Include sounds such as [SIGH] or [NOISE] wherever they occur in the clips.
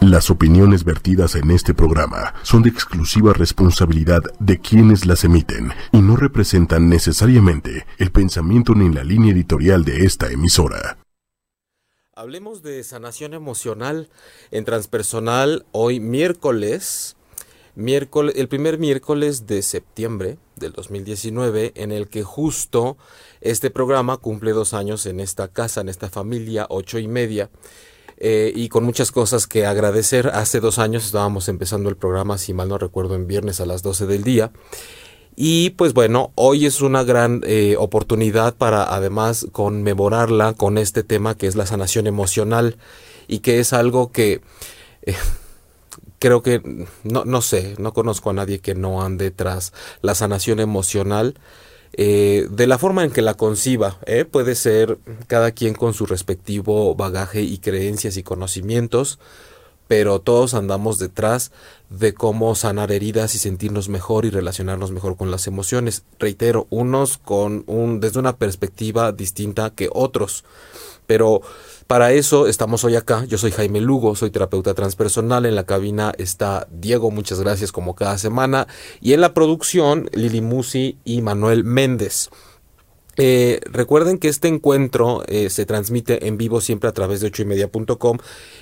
Las opiniones vertidas en este programa son de exclusiva responsabilidad de quienes las emiten y no representan necesariamente el pensamiento ni la línea editorial de esta emisora. Hablemos de sanación emocional en transpersonal hoy miércoles, miércoles, el primer miércoles de septiembre del 2019, en el que justo este programa cumple dos años en esta casa, en esta familia, ocho y media. Eh, y con muchas cosas que agradecer. Hace dos años estábamos empezando el programa, si mal no recuerdo, en viernes a las 12 del día. Y pues bueno, hoy es una gran eh, oportunidad para además conmemorarla con este tema que es la sanación emocional y que es algo que eh, creo que no, no sé, no conozco a nadie que no ande tras la sanación emocional eh, de la forma en que la conciba. ¿eh? Puede ser cada quien con su respectivo bagaje y creencias y conocimientos, pero todos andamos detrás de cómo sanar heridas y sentirnos mejor y relacionarnos mejor con las emociones. Reitero, unos con un desde una perspectiva distinta que otros, pero para eso estamos hoy acá. Yo soy Jaime Lugo, soy terapeuta transpersonal. En la cabina está Diego, muchas gracias como cada semana. Y en la producción, Lili Musi y Manuel Méndez. Eh, recuerden que este encuentro eh, se transmite en vivo siempre a través de ochoymedia.com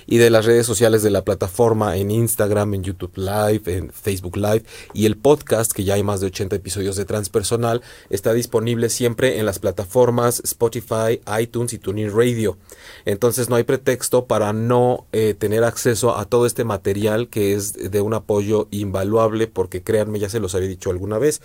y de las redes sociales de la plataforma en Instagram, en YouTube Live, en Facebook Live y el podcast, que ya hay más de 80 episodios de Transpersonal, está disponible siempre en las plataformas Spotify, iTunes y TuneIn Radio. Entonces no hay pretexto para no eh, tener acceso a todo este material que es de un apoyo invaluable porque créanme, ya se los había dicho alguna vez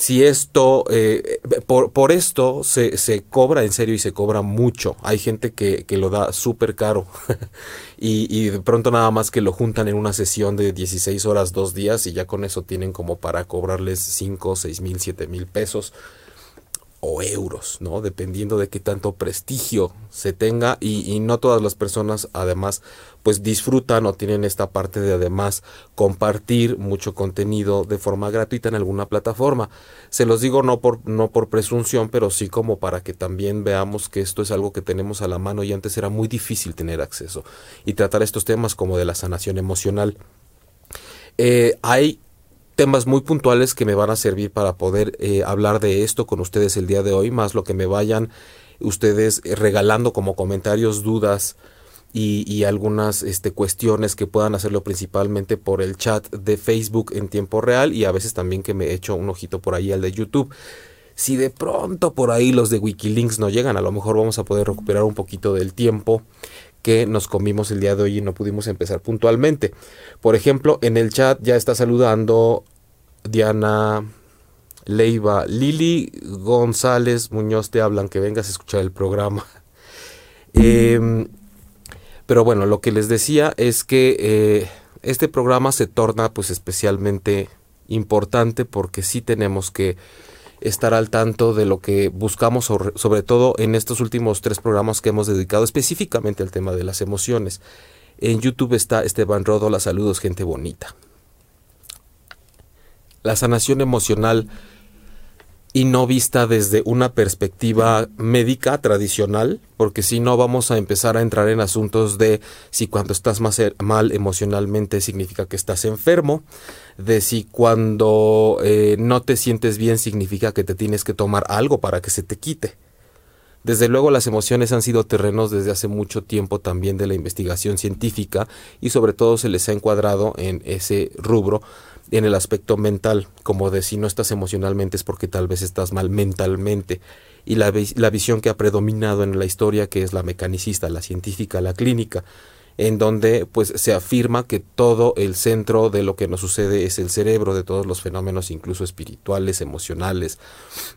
si esto, eh, por, por, esto se, se, cobra en serio y se cobra mucho. Hay gente que, que lo da súper caro [LAUGHS] y, y, de pronto nada más que lo juntan en una sesión de 16 horas, dos días y ya con eso tienen como para cobrarles 5, 6 mil, 7 mil pesos o euros, ¿no? Dependiendo de qué tanto prestigio se tenga y, no todas las personas además pues disfrutan o tienen esta parte de además compartir mucho contenido de forma gratuita en alguna plataforma. Se los digo no por, no por presunción, pero sí como para que también veamos que esto es algo que tenemos a la mano y antes era muy difícil tener acceso y tratar estos temas como de la sanación emocional. Eh, hay temas muy puntuales que me van a servir para poder eh, hablar de esto con ustedes el día de hoy, más lo que me vayan ustedes eh, regalando como comentarios, dudas y, algunas este, cuestiones que puedan hacerlo principalmente por el chat de Facebook en tiempo real y a veces también que me echo un ojito por ahí al de YouTube. Si de pronto por ahí los de Wikilinks no llegan, a lo mejor vamos a poder recuperar un poquito del tiempo que nos comimos el día de hoy y no pudimos empezar puntualmente. Por ejemplo, en el chat ya está saludando Diana Leiva, Lili González Muñoz te hablan que vengas a escuchar el programa. [LAUGHS] Eh, pero bueno, lo que les decía es que eh, este programa se torna pues especialmente importante porque sí tenemos que estar al tanto de lo que buscamos, sobre, todo en estos últimos tres programas que hemos dedicado específicamente al tema de las emociones. En YouTube está Esteban Rodo, la saludos, gente bonita. La sanación emocional y no vista desde una perspectiva médica tradicional, porque si no vamos a empezar a entrar en asuntos de si cuando estás más e, mal emocionalmente significa que estás enfermo, de si cuando eh, no te sientes bien significa que te tienes que tomar algo para que se te quite. Desde luego las emociones han sido terrenos desde hace mucho tiempo también de la investigación científica y sobre todo se les ha encuadrado en ese rubro en el aspecto mental, como de si no estás emocionalmente es porque tal vez estás mal mentalmente. Y la, la visión que ha predominado en la historia, que es la mecanicista, la científica, la clínica, en donde pues se afirma que todo el centro de lo que nos sucede es el cerebro, de todos los fenómenos incluso espirituales, emocionales,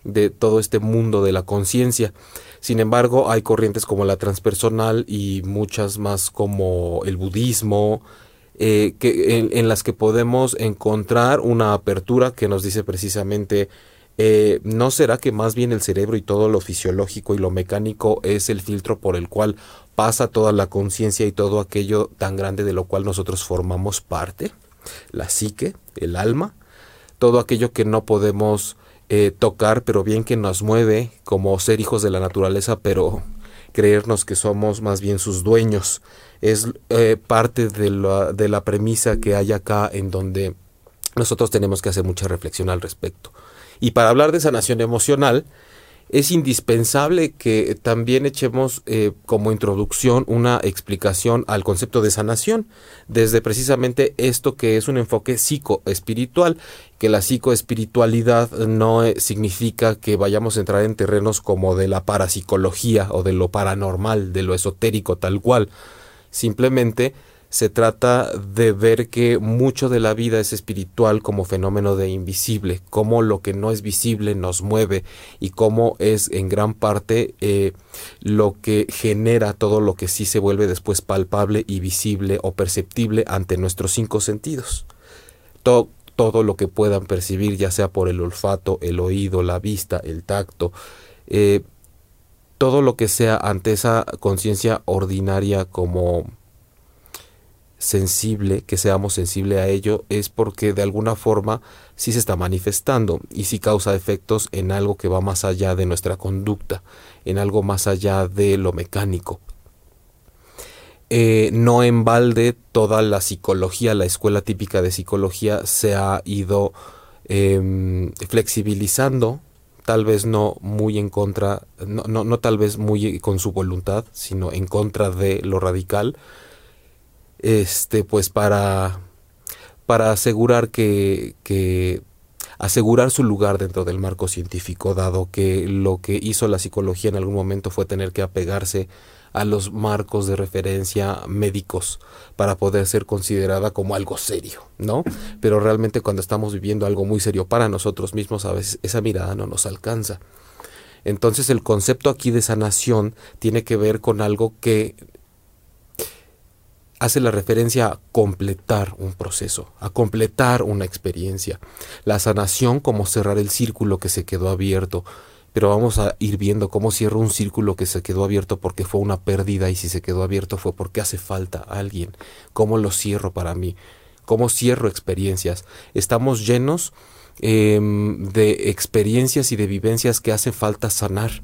de todo este mundo de la conciencia. Sin embargo, hay corrientes como la transpersonal y muchas más como el budismo, eh, que, en, las que podemos encontrar una apertura que nos dice precisamente eh, ¿no será que más bien el cerebro y todo lo fisiológico y lo mecánico es el filtro por el cual pasa toda la conciencia y todo aquello tan grande de lo cual nosotros formamos parte? La psique, el alma, todo aquello que no podemos eh, tocar, pero bien que nos mueve como ser hijos de la naturaleza, pero creernos que somos más bien sus dueños. Es eh, parte de la, de la premisa que hay acá en donde nosotros tenemos que hacer mucha reflexión al respecto. Y para hablar de sanación emocional, es indispensable que también echemos eh, como introducción una explicación al concepto de sanación, desde precisamente esto que es un enfoque psicoespiritual, que la psicoespiritualidad no eh, significa que vayamos a entrar en terrenos como de la parapsicología o de lo paranormal, de lo esotérico tal cual, simplemente se trata de ver que mucho de la vida es espiritual como fenómeno de invisible, cómo lo que no es visible nos mueve y cómo es en gran parte eh, lo que genera todo lo que sí se vuelve después palpable y visible o perceptible ante nuestros cinco sentidos. todo lo que puedan percibir, ya sea por el olfato, el oído, la vista, el tacto, eh, todo lo que sea ante esa conciencia ordinaria como sensible, que seamos sensible a ello, es porque de alguna forma sí se está manifestando y sí causa efectos en algo que va más allá de nuestra conducta, en algo más allá de lo mecánico. Eh, no en balde toda la psicología, la escuela típica de psicología se ha ido em, flexibilizando, tal vez no muy en contra, no, no, no tal vez muy con su voluntad, sino en contra de lo radical, este, pues para, para asegurar que, que asegurar su lugar dentro del marco científico, dado que lo que hizo la psicología en algún momento fue tener que apegarse a los marcos de referencia médicos para poder ser considerada como algo serio, ¿no? Pero realmente cuando estamos viviendo algo muy serio para nosotros mismos, a veces esa mirada no nos alcanza. Entonces el concepto aquí de sanación tiene que ver con algo que hace la referencia a completar un proceso, a completar una experiencia. La sanación como cerrar el círculo que se quedó abierto, pero vamos a ir viendo cómo cierro un círculo que se quedó abierto porque fue una pérdida y si se quedó abierto fue porque hace falta alguien, cómo lo cierro para mí, cómo cierro experiencias. Estamos llenos em, de experiencias y de vivencias que hace falta sanar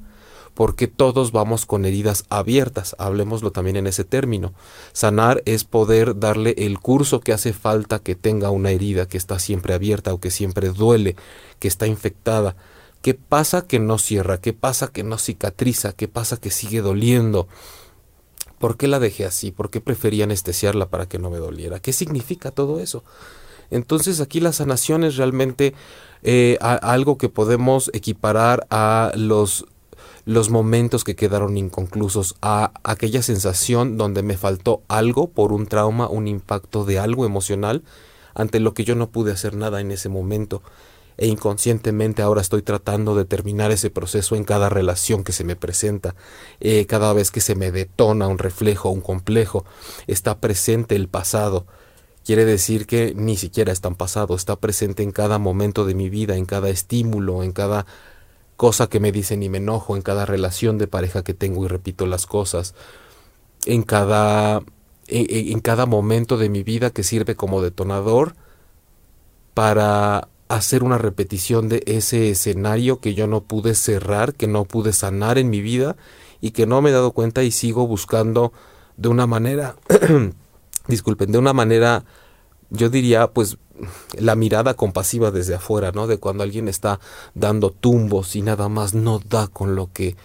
porque todos vamos con heridas abiertas, hablemoslo también en ese término. Sanar es poder darle el curso que hace falta que tenga una herida que está siempre abierta o que siempre duele, que está infectada. ¿Qué pasa que no cierra? ¿Qué pasa que no cicatriza? ¿Qué pasa que sigue doliendo? ¿Por qué la dejé así? ¿Por qué preferí anestesiarla para que no me doliera? ¿Qué significa todo eso? Entonces aquí la sanación es realmente eh, algo que podemos equiparar a los los momentos que quedaron inconclusos, a aquella sensación donde me faltó algo por un trauma, un impacto de algo emocional, ante lo que yo no pude hacer nada en ese momento. E inconscientemente ahora estoy tratando de terminar ese proceso en cada relación que se me presenta, eh, cada vez que se me detona un reflejo, un complejo, está presente el pasado. Quiere decir que ni siquiera es tan pasado, está presente en cada momento de mi vida, en cada estímulo, en cada cosa que me dicen y me enojo en cada relación de pareja que tengo y repito las cosas, en cada, en, cada momento de mi vida que sirve como detonador para hacer una repetición de ese escenario que yo no pude cerrar, que no pude sanar en mi vida y que no me he dado cuenta y sigo buscando de una manera, [CLEARS THROAT] disculpen, de una manera, yo diría, pues la mirada compasiva desde afuera, ¿no? De cuando alguien está dando tumbos y nada más no da con lo que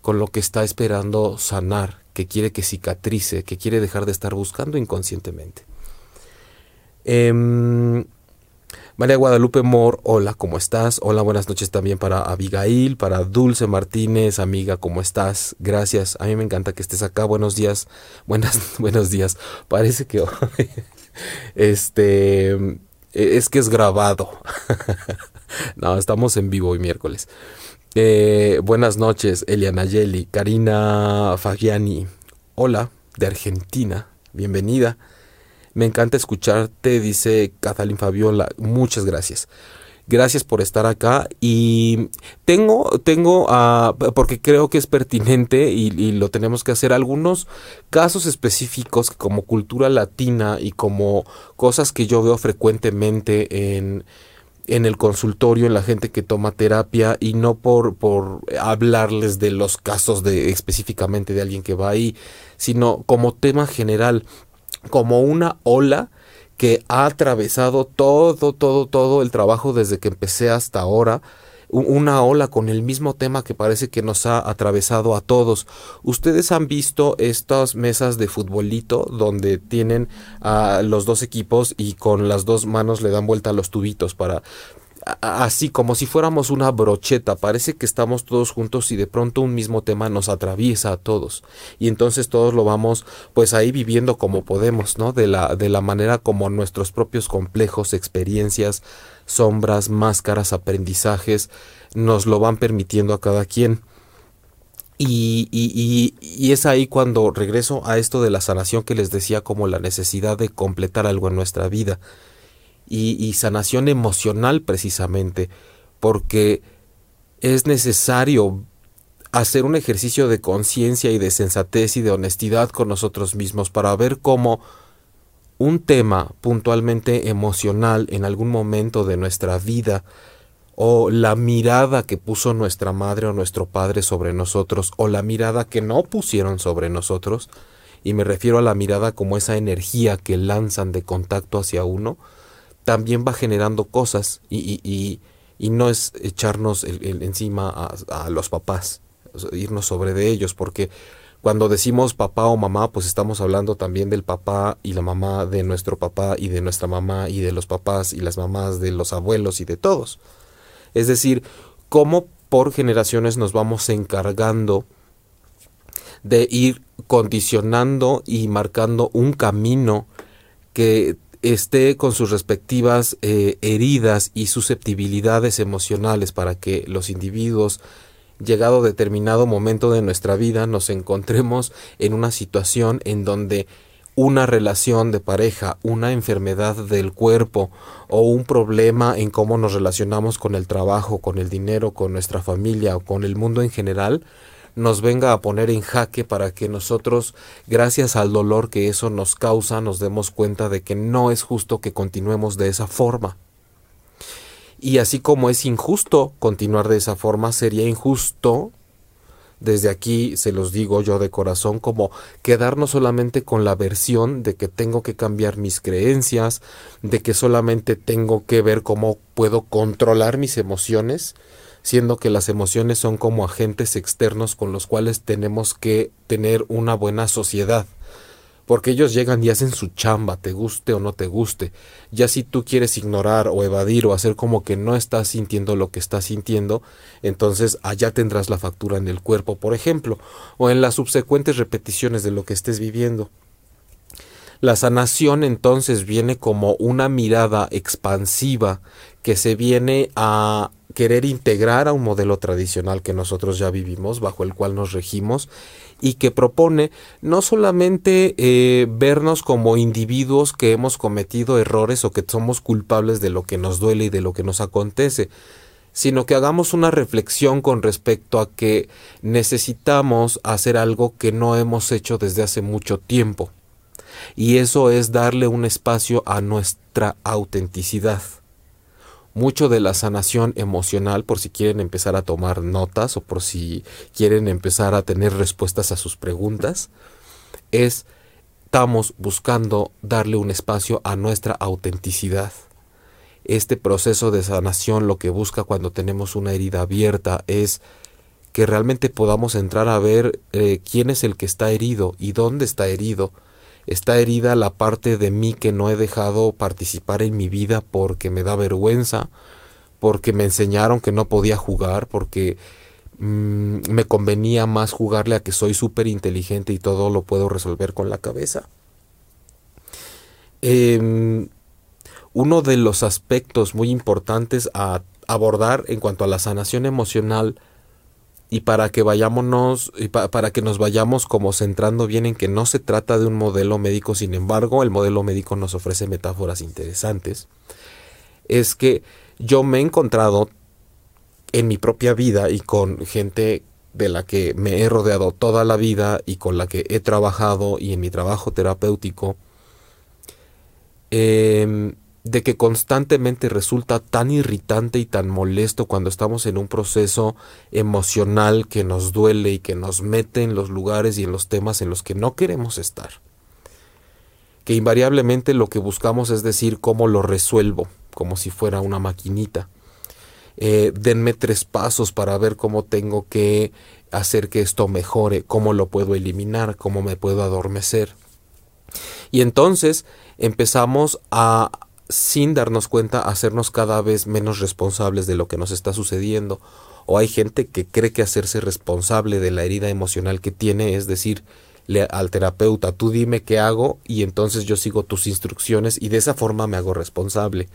con lo que está esperando sanar, que quiere que cicatrice, que quiere dejar de estar buscando inconscientemente. Em, María Guadalupe Mor, hola, ¿cómo estás? Hola, buenas noches también para Abigail, para Dulce Martínez, amiga, ¿cómo estás? Gracias, a mí me encanta que estés acá, buenos días, [LAUGHS] buenas, buenos días, parece que [LAUGHS] este eh, es que es grabado. [LAUGHS] no, estamos en vivo hoy miércoles. Eh, buenas noches, Eliana Yeli, Karina Fagiani. Hola, de Argentina. Bienvenida. Me encanta escucharte, dice Catalín Fabiola. Muchas gracias. Gracias por estar acá y tengo, tengo, uh, porque creo que es pertinente y, y, lo tenemos que hacer, algunos casos específicos como cultura latina y como cosas que yo veo frecuentemente en, en el consultorio, en la gente que toma terapia y no por, por hablarles de los casos de específicamente de alguien que va ahí, sino como tema general, como una ola que ha atravesado todo, todo, todo el trabajo desde que empecé hasta ahora, una ola con el mismo tema que parece que nos ha atravesado a todos. Ustedes han visto estas mesas de futbolito donde tienen a los dos equipos y con las dos manos le dan vuelta a los tubitos para así como si fuéramos una brocheta, parece que estamos todos juntos y de pronto un mismo tema nos atraviesa a todos y entonces todos lo vamos pues ahí viviendo como podemos, ¿no? De la de la manera como nuestros propios complejos, experiencias, sombras, máscaras, aprendizajes nos lo van permitiendo a cada quien. Y, y, y, es ahí cuando regreso a esto de la sanación que les decía como la necesidad de completar algo en nuestra vida y, sanación emocional precisamente, porque es necesario hacer un ejercicio de conciencia y de sensatez y de honestidad con nosotros mismos para ver cómo un tema puntualmente emocional en algún momento de nuestra vida o la mirada que puso nuestra madre o nuestro padre sobre nosotros o la mirada que no pusieron sobre nosotros y me refiero a la mirada como esa energía que lanzan de contacto hacia uno también va generando cosas y, y, y, no es echarnos el, encima a, los papás, irnos sobre de ellos, porque cuando decimos papá o mamá, pues estamos hablando también del papá y la mamá de nuestro papá y de nuestra mamá y de los papás y las mamás de los abuelos y de todos. Es decir, cómo por generaciones nos vamos encargando de ir condicionando y marcando un camino que esté con sus respectivas eh, heridas y susceptibilidades emocionales para que los individuos llegado determinado momento de nuestra vida nos encontremos en una situación en donde una relación de pareja, una enfermedad del cuerpo o un problema en cómo nos relacionamos con el trabajo, con el dinero, con nuestra familia o con el mundo en general, nos venga a poner en jaque para que nosotros, gracias al dolor que eso nos causa, nos demos cuenta de que no es justo que continuemos de esa forma. Y así como es injusto continuar de esa forma, sería injusto, desde aquí se los digo yo de corazón, como quedarnos solamente con la versión de que tengo que cambiar mis creencias, de que solamente tengo que ver cómo puedo controlar mis emociones, siendo que las emociones son como agentes externos con los cuales tenemos que tener una buena sociedad. Porque ellos llegan y hacen su chamba, te guste o no te guste. Ya si tú quieres ignorar o evadir o hacer como que no estás sintiendo lo que estás sintiendo, entonces allá tendrás la factura en el cuerpo, por ejemplo, o en las subsecuentes repeticiones de lo que estés viviendo. La sanación entonces viene como una mirada expansiva que se viene a querer integrar a un modelo tradicional que nosotros ya vivimos, bajo el cual nos regimos, y que propone no solamente eh, vernos como individuos que hemos cometido errores o que somos culpables de lo que nos duele y de lo que nos acontece, sino que hagamos una reflexión con respecto a que necesitamos hacer algo que no hemos hecho desde hace mucho tiempo. Y eso es darle un espacio a nuestra autenticidad mucho de la sanación emocional, por si quieren empezar a tomar notas o por si quieren empezar a tener respuestas a sus preguntas, es estamos buscando darle un espacio a nuestra autenticidad. Este proceso de sanación lo que busca cuando tenemos una herida abierta es que realmente podamos entrar a ver eh, quién es el que está herido y dónde está herido está herida la parte de mí que no he dejado participar en mi vida porque me da vergüenza, porque me enseñaron que no podía jugar, porque mm, me convenía más jugarle a que soy súper inteligente y todo lo puedo resolver con la cabeza. Em, uno de los aspectos muy importantes a abordar en cuanto a la sanación emocional y para que vayámonos y para que nos vayamos como centrando bien en que no se trata de un modelo médico, sin embargo, el modelo médico nos ofrece metáforas interesantes. Es que yo me he encontrado en mi propia vida y con gente de la que me he rodeado toda la vida y con la que he trabajado y en mi trabajo terapéutico, em, de que constantemente resulta tan irritante y tan molesto cuando estamos en un proceso emocional que nos duele y que nos mete en los lugares y en los temas en los que no queremos estar. Que invariablemente lo que buscamos es decir cómo lo resuelvo, como si fuera una maquinita. Eh, denme tres pasos para ver cómo tengo que hacer que esto mejore, cómo lo puedo eliminar, cómo me puedo adormecer. Y entonces empezamos a sin darnos cuenta, hacernos cada vez menos responsables de lo que nos está sucediendo. O hay gente que cree que hacerse responsable de la herida emocional que tiene es decir, al terapeuta, tú dime qué hago y entonces yo sigo tus instrucciones y de esa forma me hago responsable.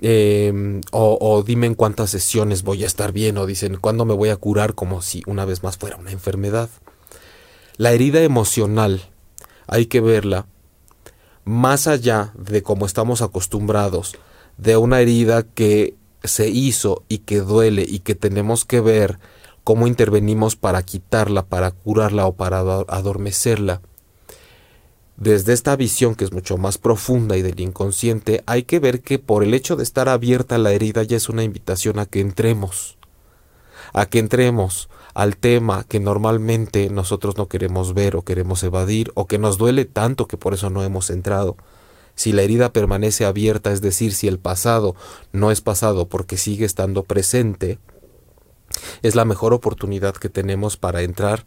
Em, o, dime en cuántas sesiones voy a estar bien, o dicen cuándo me voy a curar como si una vez más fuera una enfermedad. La herida emocional hay que verla más allá de como estamos acostumbrados, de una herida que se hizo y que duele y que tenemos que ver cómo intervenimos para quitarla, para curarla o para adormecerla. Desde esta visión que es mucho más profunda y del inconsciente, hay que ver que por el hecho de estar abierta la herida ya es una invitación a que entremos, a que entremos, al tema que normalmente nosotros no queremos ver o queremos evadir o que nos duele tanto que por eso no hemos entrado. Si la herida permanece abierta, es decir, si el pasado no es pasado porque sigue estando presente, es la mejor oportunidad que tenemos para entrar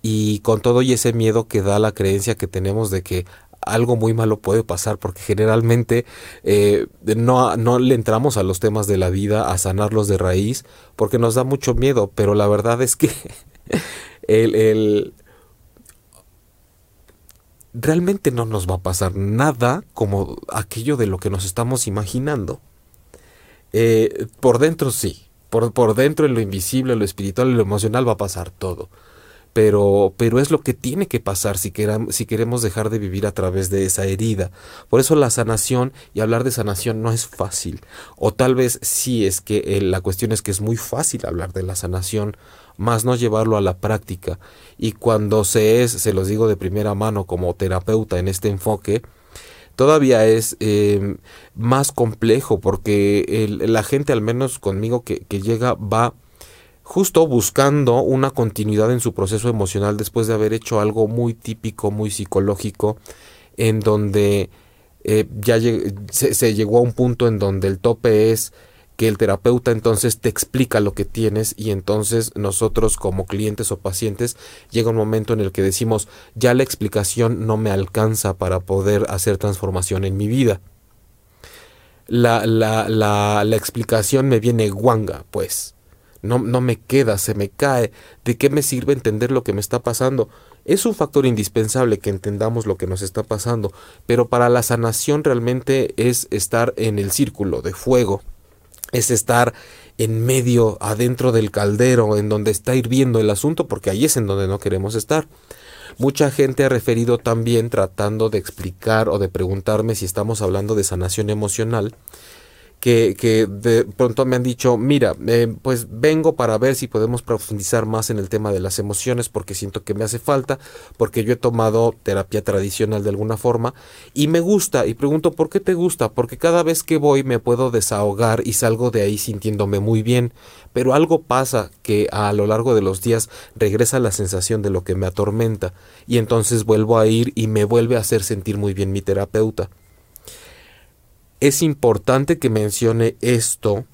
y con todo y ese miedo que da la creencia que tenemos de que algo muy malo puede pasar porque generalmente eh, no, no le entramos a los temas de la vida a sanarlos de raíz porque nos da mucho miedo, pero la verdad es que [LAUGHS] el, realmente no nos va a pasar nada como aquello de lo que nos estamos imaginando. Eh, por dentro sí, por, por dentro en lo invisible, lo espiritual, en lo emocional va a pasar todo pero, pero es lo que tiene que pasar si, si queremos dejar de vivir a través de esa herida. Por eso la sanación y hablar de sanación no es fácil. O tal vez sí es que eh, la cuestión es que es muy fácil hablar de la sanación, más no llevarlo a la práctica. Y cuando se es, se los digo de primera mano como terapeuta en este enfoque, todavía es em, más complejo porque la gente, al menos conmigo que, que llega, va justo buscando una continuidad en su proceso emocional después de haber hecho algo muy típico, muy psicológico, en donde eh, ya se, se, llegó a un punto en donde el tope es que el terapeuta entonces te explica lo que tienes y entonces nosotros como clientes o pacientes llega un momento en el que decimos ya la explicación no me alcanza para poder hacer transformación en mi vida. La, la, la, la explicación me viene guanga, pues no, no me queda, se me cae. ¿De qué me sirve entender lo que me está pasando? Es un factor indispensable que entendamos lo que nos está pasando, pero para la sanación realmente es estar en el círculo de fuego, es estar en medio, adentro del caldero, en donde está hirviendo el asunto, porque ahí es en donde no queremos estar. Mucha gente ha referido también tratando de explicar o de preguntarme si estamos hablando de sanación emocional, que, de pronto me han dicho, mira, eh, pues vengo para ver si podemos profundizar más en el tema de las emociones porque siento que me hace falta, porque yo he tomado terapia tradicional de alguna forma y me gusta y pregunto, ¿por qué te gusta? Porque cada vez que voy me puedo desahogar y salgo de ahí sintiéndome muy bien, pero algo pasa que a lo largo de los días regresa la sensación de lo que me atormenta y entonces vuelvo a ir y me vuelve a hacer sentir muy bien mi terapeuta es importante que mencione esto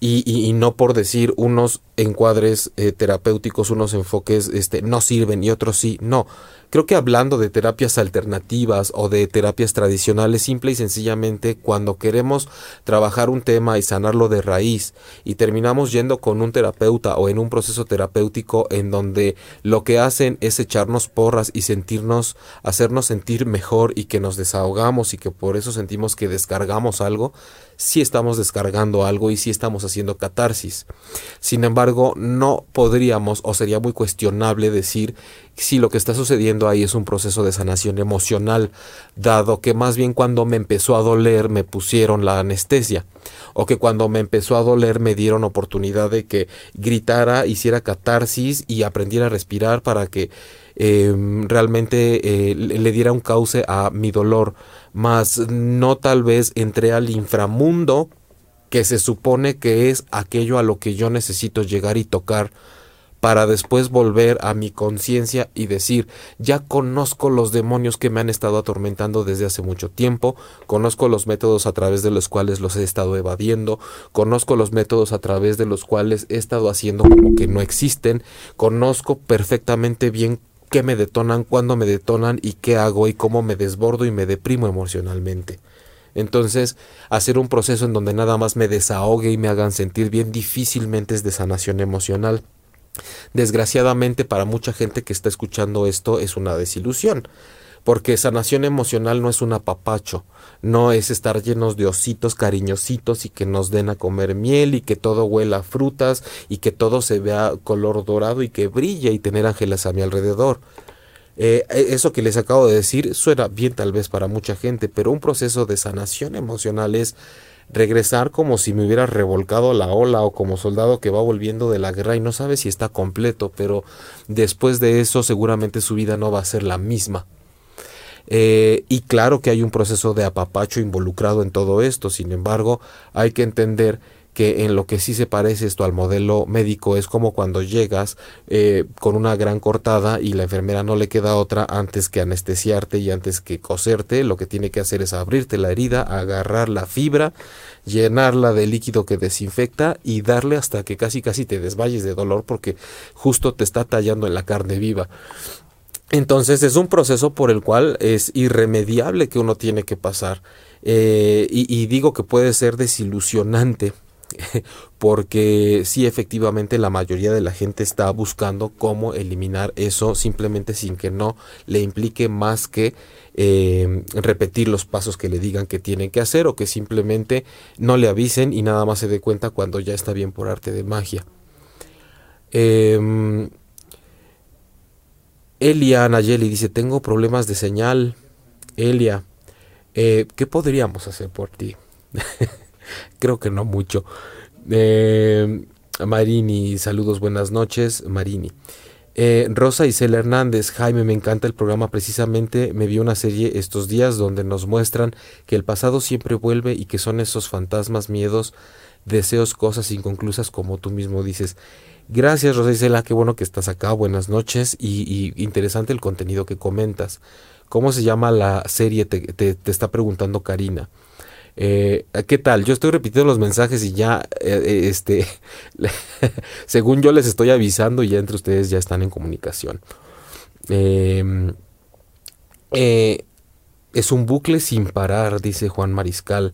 y, no por decir unos encuadres eh, terapéuticos, unos enfoques este, no sirven y otros sí, no. Creo que hablando de terapias alternativas o de terapias tradicionales, simple y sencillamente cuando queremos trabajar un tema y sanarlo de raíz y terminamos yendo con un terapeuta o en un proceso terapéutico en donde lo que hacen es echarnos porras y sentirnos, hacernos sentir mejor y que nos desahogamos y que por eso sentimos que descargamos algo, sí estamos descargando algo y sí estamos haciendo catarsis. Sin embargo, no podríamos o sería muy cuestionable decir si lo que está sucediendo ahí es un proceso de sanación emocional, dado que más bien cuando me empezó a doler me pusieron la anestesia, o que cuando me empezó a doler me dieron oportunidad de que gritara, hiciera catarsis y aprendiera a respirar para que em, realmente eh, le diera un cauce a mi dolor, más no tal vez entré al inframundo que se supone que es aquello a lo que yo necesito llegar y tocar para después volver a mi conciencia y decir, ya conozco los demonios que me han estado atormentando desde hace mucho tiempo, conozco los métodos a través de los cuales los he estado evadiendo, conozco los métodos a través de los cuales he estado haciendo como que no existen, conozco perfectamente bien qué me detonan, cuándo me detonan y qué hago y cómo me desbordo y me deprimo emocionalmente. Entonces, hacer un proceso en donde nada más me desahogue y me hagan sentir bien difícilmente es de sanación emocional. Desgraciadamente para mucha gente que está escuchando esto es una desilusión, porque sanación emocional no es un apapacho, no es estar llenos de ositos cariñositos y que nos den a comer miel y que todo huela a frutas y que todo se vea color dorado y que brille y tener ángeles a mi alrededor. Eh, e, eso que les acabo de decir suena bien tal vez para mucha gente, pero un proceso de sanación emocional es regresar como si me hubiera revolcado la ola o como soldado que va volviendo de la guerra y no sabe si está completo, pero después de eso seguramente su vida no va a ser la misma. Eh, y claro que hay un proceso de apapacho involucrado en todo esto, sin embargo hay que entender que en lo que sí se parece esto al modelo médico es como cuando llegas eh, con una gran cortada y la enfermera no le queda otra antes que anestesiarte y antes que coserte, lo que tiene que hacer es abrirte la herida, agarrar la fibra, llenarla de líquido que desinfecta y darle hasta que casi casi te desmayes de dolor porque justo te está tallando en la carne viva. Entonces es un proceso por el cual es irremediable que uno tiene que pasar. Eh, y digo que puede ser desilusionante [LAUGHS] porque sí efectivamente la mayoría de la gente está buscando cómo eliminar eso simplemente sin que no le implique más que eh, repetir los pasos que le digan que tienen que hacer o que simplemente no le avisen y nada más se dé cuenta cuando ya está bien por arte de magia. Eh, Elia Nayeli dice, tengo problemas de señal. Elia, eh, ¿qué podríamos hacer por ti? [LAUGHS] [LAUGHS] Creo que no mucho. Eh, Marini, saludos, buenas noches, Marini. Eh, Rosa Isel Hernández, Jaime, me encanta el programa. Precisamente me vi una serie estos días donde nos muestran que el pasado siempre vuelve y que son esos fantasmas, miedos, deseos, cosas inconclusas, como tú mismo dices. Gracias, Rosa Isela, qué bueno que estás acá. Buenas noches y, interesante el contenido que comentas. ¿Cómo se llama la serie? te, te está preguntando Karina. Eh, ¿Qué tal? Yo estoy repitiendo los mensajes y ya, eh, eh, este, [LAUGHS] según yo les estoy avisando y ya entre ustedes ya están en comunicación. Em, es un bucle sin parar, dice Juan Mariscal.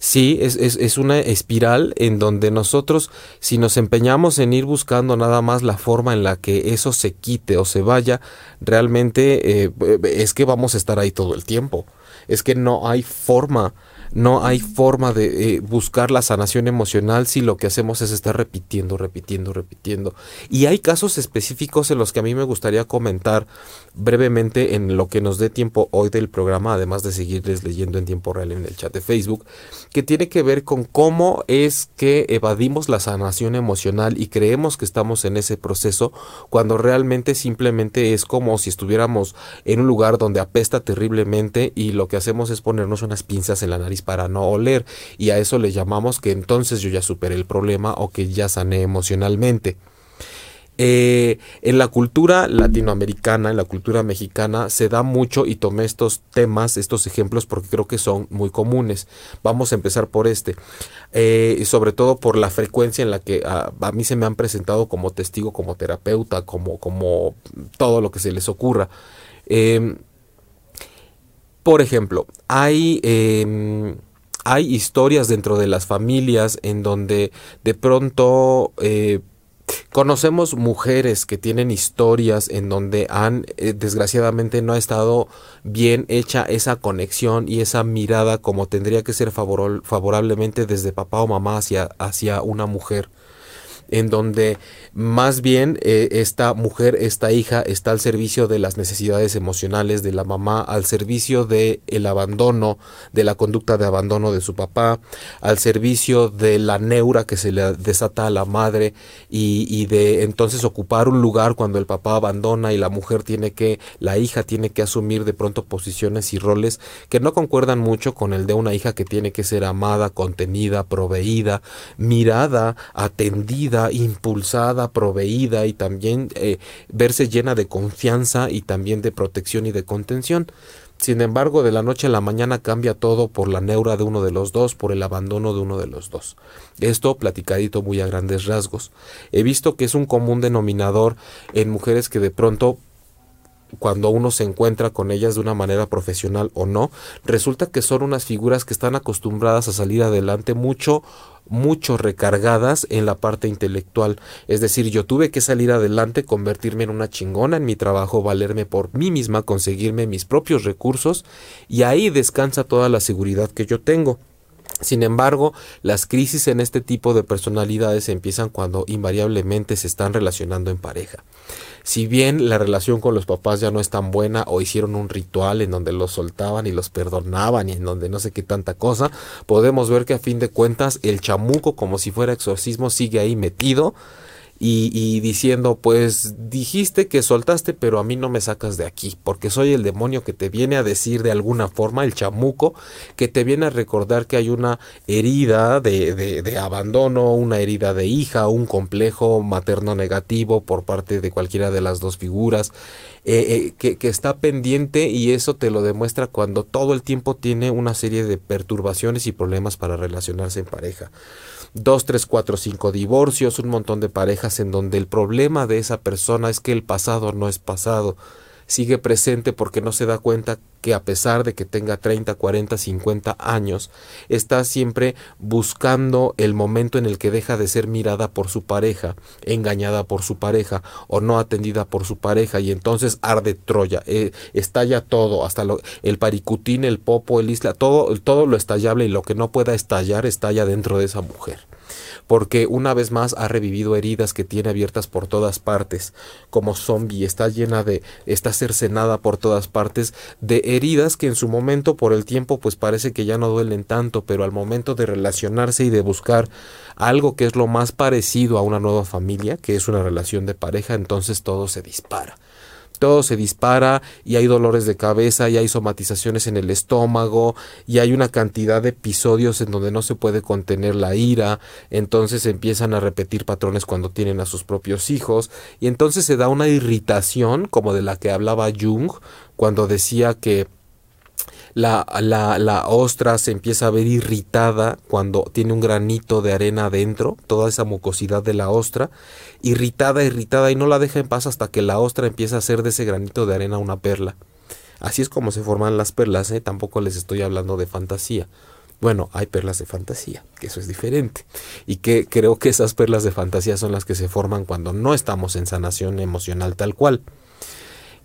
Sí, es, es, es, una espiral en donde nosotros, si nos empeñamos en ir buscando nada más la forma en la que eso se quite o se vaya, realmente es que vamos a estar ahí todo el tiempo. Es que no hay forma no hay forma de eh, buscar la sanación emocional si lo que hacemos es estar repitiendo, repitiendo, repitiendo. Y hay casos específicos en los que a mí me gustaría comentar brevemente en lo que nos dé tiempo hoy del programa, además de seguirles leyendo en tiempo real en el chat de Facebook, que tiene que ver con cómo es que evadimos la sanación emocional y creemos que estamos en ese proceso cuando realmente simplemente es como si estuviéramos en un lugar donde apesta terriblemente y lo que hacemos es ponernos unas pinzas en la nariz para no oler y a eso le llamamos que entonces yo ya superé el problema o que ya sané emocionalmente. Eh, en la cultura latinoamericana, en la cultura mexicana, se da mucho y tomé estos temas, estos ejemplos, porque creo que son muy comunes. Vamos a empezar por este, eh, sobre todo por la frecuencia en la que a, mí se me han presentado como testigo, como terapeuta, como, como todo lo que se les ocurra. Em, por ejemplo, hay, em, hay historias dentro de las familias en donde de pronto eh, conocemos mujeres que tienen historias en donde han eh, desgraciadamente no ha estado bien hecha esa conexión y esa mirada como tendría que ser favorablemente desde papá o mamá hacia, hacia una mujer. En donde más bien eh, esta mujer, esta hija está al servicio de las necesidades emocionales de la mamá, al servicio de el abandono, de la conducta de abandono de su papá, al servicio de la neura que se le desata a la madre y, y de entonces ocupar un lugar cuando el papá abandona y la mujer tiene que, la hija tiene que asumir de pronto posiciones y roles que no concuerdan mucho con el de una hija que tiene que ser amada, contenida, proveída, mirada, atendida, impulsada, proveída y también eh, verse llena de confianza y también de protección y de contención. Sin embargo, de la noche a la mañana cambia todo por la neura de uno de los dos, por el abandono de uno de los dos. Esto platicadito muy a grandes rasgos. He visto que es un común denominador en mujeres que de pronto cuando uno se encuentra con ellas de una manera profesional o no, resulta que son unas figuras que están acostumbradas a salir adelante mucho mucho recargadas en la parte intelectual. Es decir, yo tuve que salir adelante, convertirme en una chingona en mi trabajo, valerme por mí misma, conseguirme mis propios recursos y ahí descansa toda la seguridad que yo tengo. Sin embargo, las crisis en este tipo de personalidades empiezan cuando invariablemente se están relacionando en pareja. Si bien la relación con los papás ya no es tan buena o hicieron un ritual en donde los soltaban y los perdonaban y en donde no sé qué tanta cosa, podemos ver que a fin de cuentas el chamuco como si fuera exorcismo sigue ahí metido y, diciendo, pues dijiste que soltaste, pero a mí no me sacas de aquí, porque soy el demonio que te viene a decir de alguna forma, el chamuco, que te viene a recordar que hay una herida de, de, abandono, una herida de hija, un complejo materno negativo por parte de cualquiera de las dos figuras, eh, eh, que, que está pendiente y eso te lo demuestra cuando todo el tiempo tiene una serie de perturbaciones y problemas para relacionarse en pareja. Dos, tres, cuatro, cinco divorcios, un montón de parejas en donde el problema de esa persona es que el pasado no es pasado, sigue presente porque no se da cuenta que a pesar de que tenga 30, 40, 50 años, está siempre buscando el momento en el que deja de ser mirada por su pareja, engañada por su pareja o no atendida por su pareja y entonces arde Troya, eh, estalla todo, hasta lo, el paricutín, el popo, el isla, todo, todo lo estallable y lo que no pueda estallar estalla dentro de esa mujer porque una vez más ha revivido heridas que tiene abiertas por todas partes, como zombie, está llena de, está cercenada por todas partes de heridas que en su momento por el tiempo pues parece que ya no duelen tanto, pero al momento de relacionarse y de buscar algo que es lo más parecido a una nueva familia, que es una relación de pareja, entonces todo se dispara todo se dispara y hay dolores de cabeza y hay somatizaciones en el estómago y hay una cantidad de episodios en donde no se puede contener la ira, entonces empiezan a repetir patrones cuando tienen a sus propios hijos. Y entonces se da una irritación como de la que hablaba Jung cuando decía que la, la, la, ostra se empieza a ver irritada cuando tiene un granito de arena adentro, toda esa mucosidad de la ostra, irritada, irritada y no la deja en paz hasta que la ostra empieza a hacer de ese granito de arena una perla. Así es como se forman las perlas, ¿eh? tampoco les estoy hablando de fantasía. Bueno, hay perlas de fantasía, que eso es diferente. Y que creo que esas perlas de fantasía son las que se forman cuando no estamos en sanación emocional tal cual.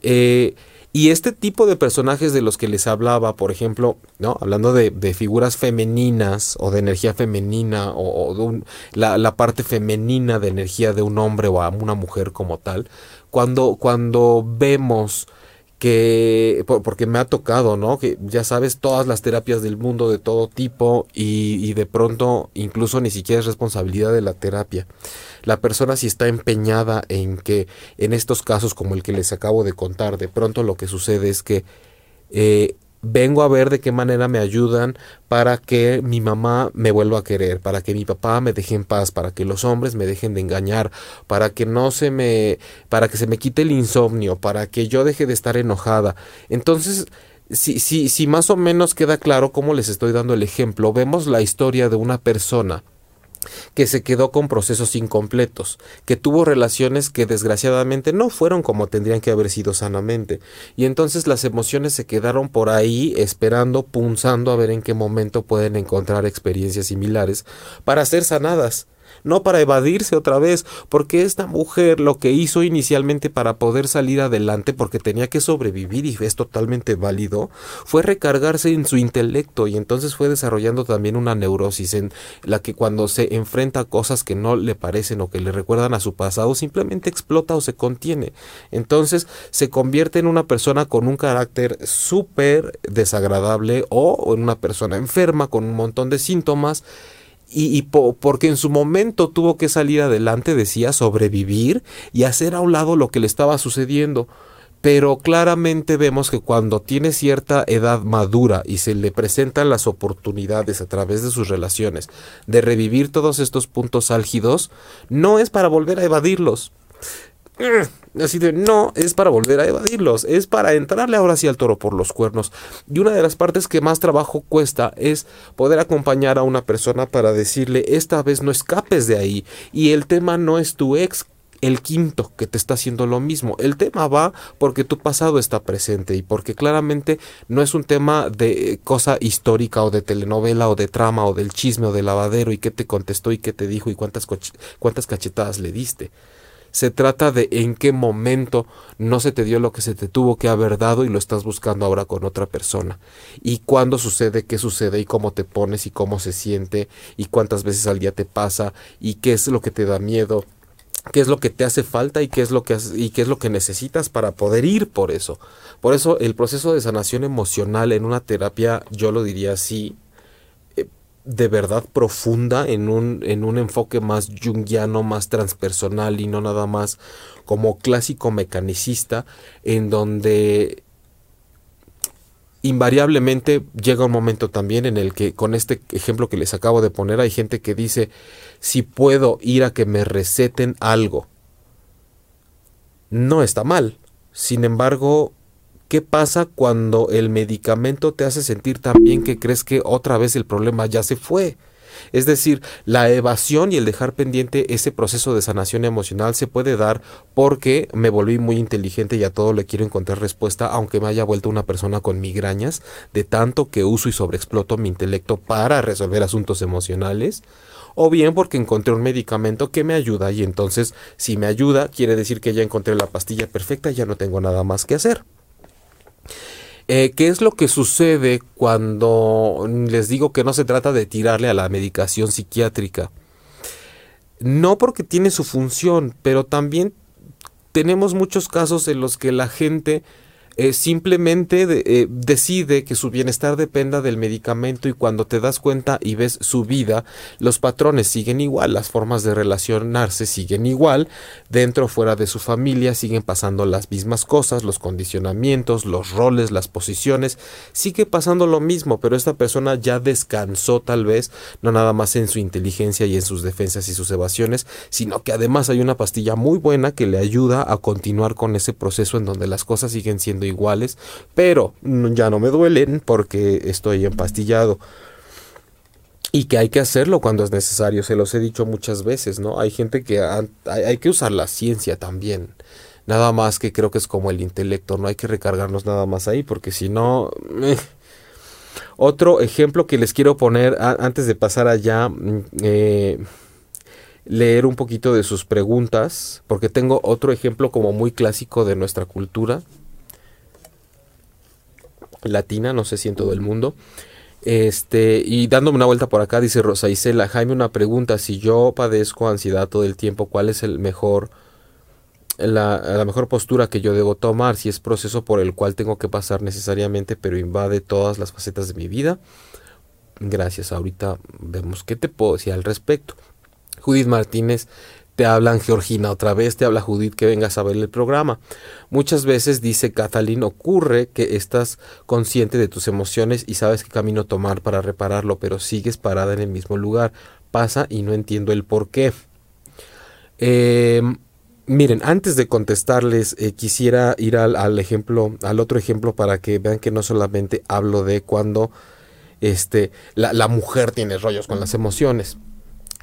Eh, y este tipo de personajes de los que les hablaba, por ejemplo, ¿no? hablando de, figuras femeninas o de energía femenina o, de la, parte femenina de energía de un hombre o a una mujer como tal, cuando, cuando vemos que porque me ha tocado, ¿no? Que ya sabes todas las terapias del mundo de todo tipo y, y de pronto incluso ni siquiera es responsabilidad de la terapia la persona si está empeñada en que en estos casos como el que les acabo de contar, de pronto lo que sucede es que eh, vengo a ver de qué manera me ayudan para que mi mamá me vuelva a querer, para que mi papá me deje en paz, para que los hombres me dejen de engañar, para que no se me, para que se me quite el insomnio, para que yo deje de estar enojada. Entonces, si, si, si más o menos queda claro cómo les estoy dando el ejemplo, vemos la historia de una persona que se quedó con procesos incompletos, que tuvo relaciones que desgraciadamente no fueron como tendrían que haber sido sanamente, y entonces las emociones se quedaron por ahí esperando, punzando a ver en qué momento pueden encontrar experiencias similares para ser sanadas. No para evadirse otra vez, porque esta mujer lo que hizo inicialmente para poder salir adelante, porque tenía que sobrevivir y es totalmente válido, fue recargarse en su intelecto y entonces fue desarrollando también una neurosis en la que cuando se enfrenta a cosas que no le parecen o que le recuerdan a su pasado, simplemente explota o se contiene. Entonces se convierte en una persona con un carácter súper desagradable o en una persona enferma con un montón de síntomas y, porque en su momento tuvo que salir adelante, decía, sobrevivir y hacer a un lado lo que le estaba sucediendo. Pero claramente vemos que cuando tiene cierta edad madura y se le presentan las oportunidades a través de sus relaciones de revivir todos estos puntos álgidos, no es para volver a evadirlos, así de, no, es para volver a evadirlos, es para entrarle ahora sí al toro por los cuernos. Y una de las partes que más trabajo cuesta es poder acompañar a una persona para decirle, esta vez no escapes de ahí. Y el tema no es tu ex, el quinto que te está haciendo lo mismo. El tema va porque tu pasado está presente y porque claramente no es un tema de cosa histórica o de telenovela o de trama o del chisme o del lavadero y qué te contestó y qué te dijo y cuántas, cuántas cachetadas le diste. Se trata de en qué momento no se te dio lo que se te tuvo que haber dado y lo estás buscando ahora con otra persona. Y cuándo sucede, qué sucede y cómo te pones y cómo se siente y cuántas veces al día te pasa y qué es lo que te da miedo qué es lo que te hace falta y qué es lo que y qué es lo que necesitas para poder ir por eso. Por eso el proceso de sanación emocional en una terapia, yo lo diría así, de verdad profunda en un, en un enfoque más junguiano, más transpersonal y no nada más como clásico mecanicista, en donde invariablemente llega un momento también en el que con este ejemplo que les acabo de poner hay gente que dice si puedo ir a que me receten algo no está mal sin embargo ¿Qué pasa cuando el medicamento te hace sentir tan bien que crees que otra vez el problema ya se fue? Es decir, la evasión y el dejar pendiente ese proceso de sanación emocional se puede dar porque me volví muy inteligente y a todo le quiero encontrar respuesta, aunque me haya vuelto una persona con migrañas, de tanto que uso y sobreexploto mi intelecto para resolver asuntos emocionales o bien porque encontré un medicamento que me ayuda y entonces si me ayuda quiere decir que ya encontré la pastilla perfecta y ya no tengo nada más que hacer. Eh, ¿Qué es lo que sucede cuando les digo que no se trata de tirarle a la medicación psiquiátrica? No porque tiene su función, pero también tenemos muchos casos en los que la gente eh, simplemente eh, decide que su bienestar dependa del medicamento y cuando te das cuenta y ves su vida, los patrones siguen igual, las formas de relacionarse siguen igual, dentro o fuera de su familia siguen pasando las mismas cosas, los condicionamientos, los roles, las posiciones, sigue pasando lo mismo, pero esta persona ya descansó tal vez, no nada más en su inteligencia y en sus defensas y sus evasiones, sino que además hay una pastilla muy buena que le ayuda a continuar con ese proceso en donde las cosas siguen siendo iguales, pero ya no me duelen porque estoy empastillado. Y que hay que hacerlo cuando es necesario, se los he dicho muchas veces, ¿no? Hay gente que hay, que usar la ciencia también. Nada más que creo que es como el intelecto, no hay que recargarnos nada más ahí, porque si no... Eh. Otro ejemplo que les quiero poner antes de pasar allá, mm, eh, leer un poquito de sus preguntas, porque tengo otro ejemplo como muy clásico de nuestra cultura, latina, no sé si en todo el mundo. Este, y dándome una vuelta por acá, dice Rosa Isela, Jaime, una pregunta, si yo padezco ansiedad todo el tiempo, ¿cuál es el mejor, la, la, mejor postura que yo debo tomar? Si es proceso por el cual tengo que pasar necesariamente, pero invade todas las facetas de mi vida. Gracias, ahorita vemos qué te puedo decir al respecto. Judith Martínez te hablan Georgina otra vez, te habla Judith que vengas a ver el programa. Muchas veces, dice Kathleen, ocurre que estás consciente de tus emociones y sabes qué camino tomar para repararlo, pero sigues parada en el mismo lugar. Pasa y no entiendo el por qué. Em, miren, antes de contestarles, eh, quisiera ir al, ejemplo, al otro ejemplo para que vean que no solamente hablo de cuando este, la mujer tiene rollos con las emociones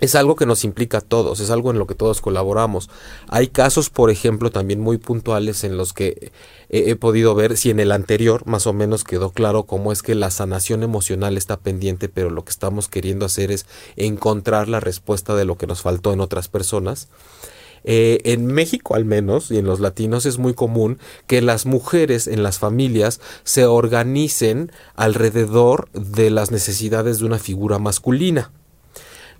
es algo que nos implica a todos, es algo en lo que todos colaboramos. Hay casos, por ejemplo, también muy puntuales en los que he, podido ver si en el anterior más o menos quedó claro cómo es que la sanación emocional está pendiente, pero lo que estamos queriendo hacer es encontrar la respuesta de lo que nos faltó en otras personas. Eh, en México al menos y en los latinos es muy común que las mujeres en las familias se organicen alrededor de las necesidades de una figura masculina.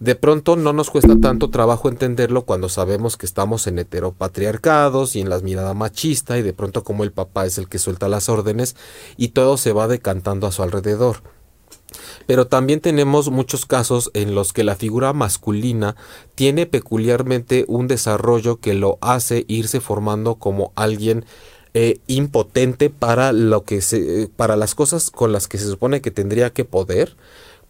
De pronto no nos cuesta tanto trabajo entenderlo cuando sabemos que estamos en heteropatriarcados y en la mirada machista y de pronto como el papá es el que suelta las órdenes y todo se va decantando a su alrededor. Pero también tenemos muchos casos en los que la figura masculina tiene peculiarmente un desarrollo que lo hace irse formando como alguien eh, impotente para lo que se, para las cosas con las que se supone que tendría que poder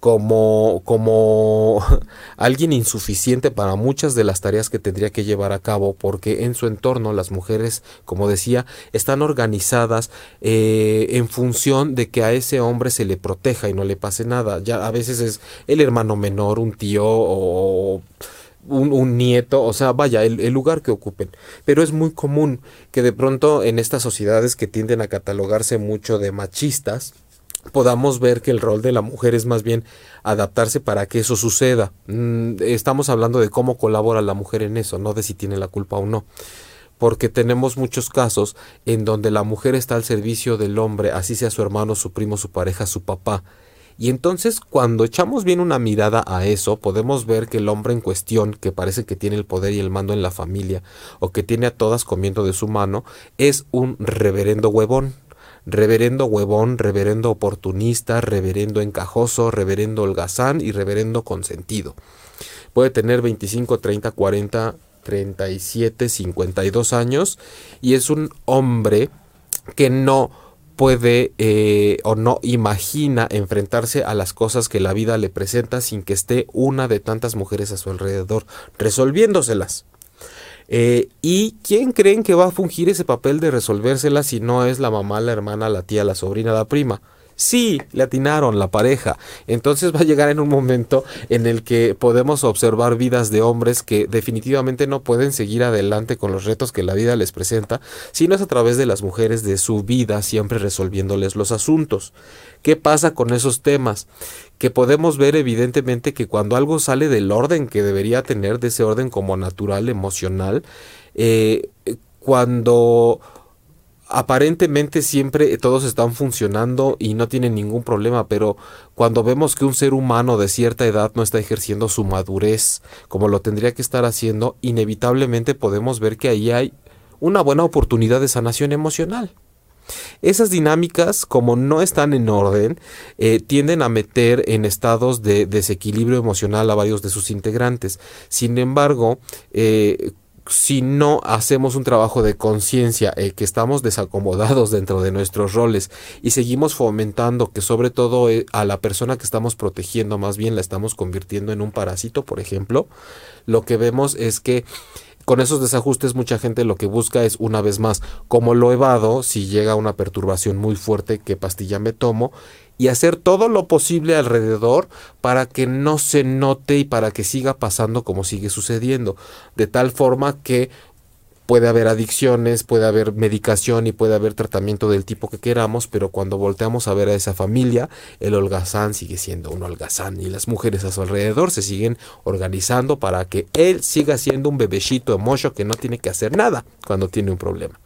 como, como [LAUGHS] alguien insuficiente para muchas de las tareas que tendría que llevar a cabo, porque en su entorno las mujeres, como decía, están organizadas eh, en función de que a ese hombre se le proteja y no le pase nada. Ya a veces es el hermano menor, un tío o un, nieto, o sea, vaya, el, el, lugar que ocupen. Pero es muy común que de pronto en estas sociedades que tienden a catalogarse mucho de machistas, podamos ver que el rol de la mujer es más bien adaptarse para que eso suceda. Mm, estamos hablando de cómo colabora la mujer en eso, no de si tiene la culpa o no. Porque tenemos muchos casos en donde la mujer está al servicio del hombre, así sea su hermano, su primo, su pareja, su papá. Y entonces cuando echamos bien una mirada a eso, podemos ver que el hombre en cuestión, que parece que tiene el poder y el mando en la familia, o que tiene a todas comiendo de su mano, es un reverendo huevón reverendo huevón, reverendo oportunista, reverendo encajoso, reverendo holgazán y reverendo consentido. Puede tener 25, 30, 40, 37, 52 años y es un hombre que no puede eh, o no imagina enfrentarse a las cosas que la vida le presenta sin que esté una de tantas mujeres a su alrededor resolviéndoselas. Eh, ¿Y quién creen que va a fungir ese papel de resolvérsela si no es la mamá, la hermana, la tía, la sobrina, la prima? Sí, le atinaron la pareja. Entonces va a llegar en un momento en el que podemos observar vidas de hombres que definitivamente no pueden seguir adelante con los retos que la vida les presenta, sino es a través de las mujeres de su vida siempre resolviéndoles los asuntos. ¿Qué pasa con esos temas? Que podemos ver evidentemente que cuando algo sale del orden que debería tener, de ese orden como natural, emocional, eh, cuando aparentemente siempre todos están funcionando y no tienen ningún problema, pero cuando vemos que un ser humano de cierta edad no está ejerciendo su madurez como lo tendría que estar haciendo, inevitablemente podemos ver que ahí hay una buena oportunidad de sanación emocional. Esas dinámicas, como no están en orden, eh, tienden a meter en estados de desequilibrio emocional a varios de sus integrantes. Sin embargo, eh, si no hacemos un trabajo de conciencia, eh, que estamos desacomodados [LAUGHS] dentro de nuestros roles y seguimos fomentando que sobre todo eh, a la persona que estamos protegiendo más bien la estamos convirtiendo en un parásito, por ejemplo, lo que vemos es que con esos desajustes mucha gente lo que busca es una vez más cómo lo evado si llega una perturbación muy fuerte qué pastilla me tomo y hacer todo lo posible alrededor para que no se note y para que siga pasando como sigue sucediendo, de tal forma que puede haber adicciones, puede haber medicación y puede haber tratamiento del tipo que queramos, pero cuando volteamos a ver a esa familia, el holgazán sigue siendo un holgazán y las mujeres a su alrededor se siguen organizando para que él siga siendo un bebecito emocho que no tiene que hacer nada cuando tiene un problema.